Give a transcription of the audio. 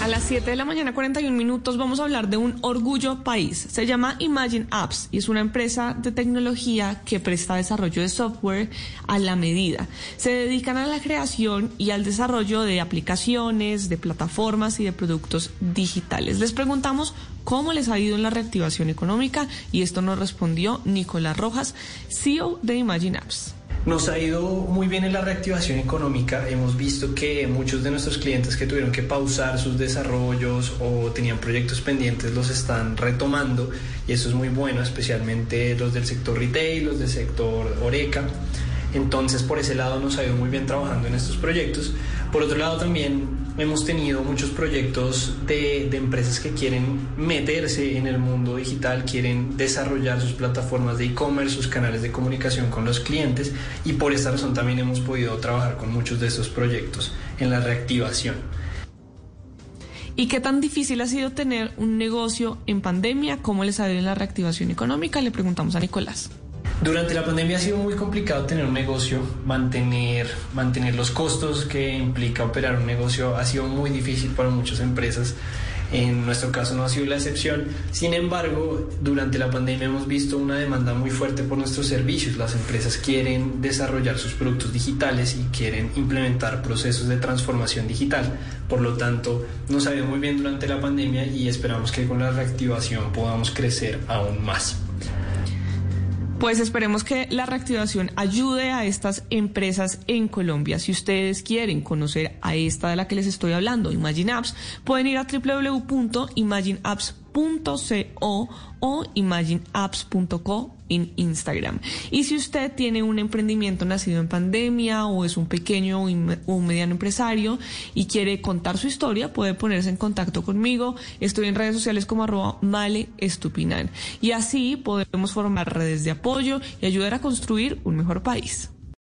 A las 7 de la mañana, 41 minutos, vamos a hablar de un orgullo país. Se llama Imagine Apps y es una empresa de tecnología que presta desarrollo de software a la medida. Se dedican a la creación y al desarrollo de aplicaciones, de plataformas y de productos digitales. Les preguntamos cómo les ha ido en la reactivación económica y esto nos respondió Nicolás Rojas, CEO de Imagine Apps. Nos ha ido muy bien en la reactivación económica. Hemos visto que muchos de nuestros clientes que tuvieron que pausar sus desarrollos o tenían proyectos pendientes los están retomando y eso es muy bueno, especialmente los del sector retail, los del sector Oreca. Entonces, por ese lado nos ha ido muy bien trabajando en estos proyectos. Por otro lado, también hemos tenido muchos proyectos de, empresas que quieren meterse en el mundo digital, quieren desarrollar sus plataformas de e-commerce, sus canales de comunicación con los clientes y por esta razón también hemos podido trabajar con muchos de estos proyectos en la reactivación. ¿Y qué tan difícil ha sido tener un negocio en pandemia? ¿Cómo les ha ido en la reactivación económica? Le preguntamos a Nicolás. Durante la pandemia ha sido muy complicado tener un negocio, mantener, mantener los costos que implica operar un negocio ha sido muy difícil para muchas empresas. En nuestro caso no ha sido la excepción. Sin embargo, durante la pandemia hemos visto una demanda muy fuerte por nuestros servicios. Las empresas quieren desarrollar sus productos digitales y quieren implementar procesos de transformación digital. Por lo tanto, nos ha ido muy bien durante la pandemia y esperamos que con la reactivación podamos crecer aún más. Pues esperemos que la reactivación ayude a estas empresas en Colombia. Si ustedes quieren conocer a esta de la que les estoy hablando, Imagine Apps, pueden ir a www.imagineapps.co o imagineapps.co en Instagram. Y si usted tiene un emprendimiento nacido en pandemia o es un pequeño o un mediano empresario y quiere contar su historia, puede ponerse en contacto conmigo. Estoy en redes sociales como arroba male estupinan. Y así podemos formar redes de apoyo y ayudar a construir un mejor país.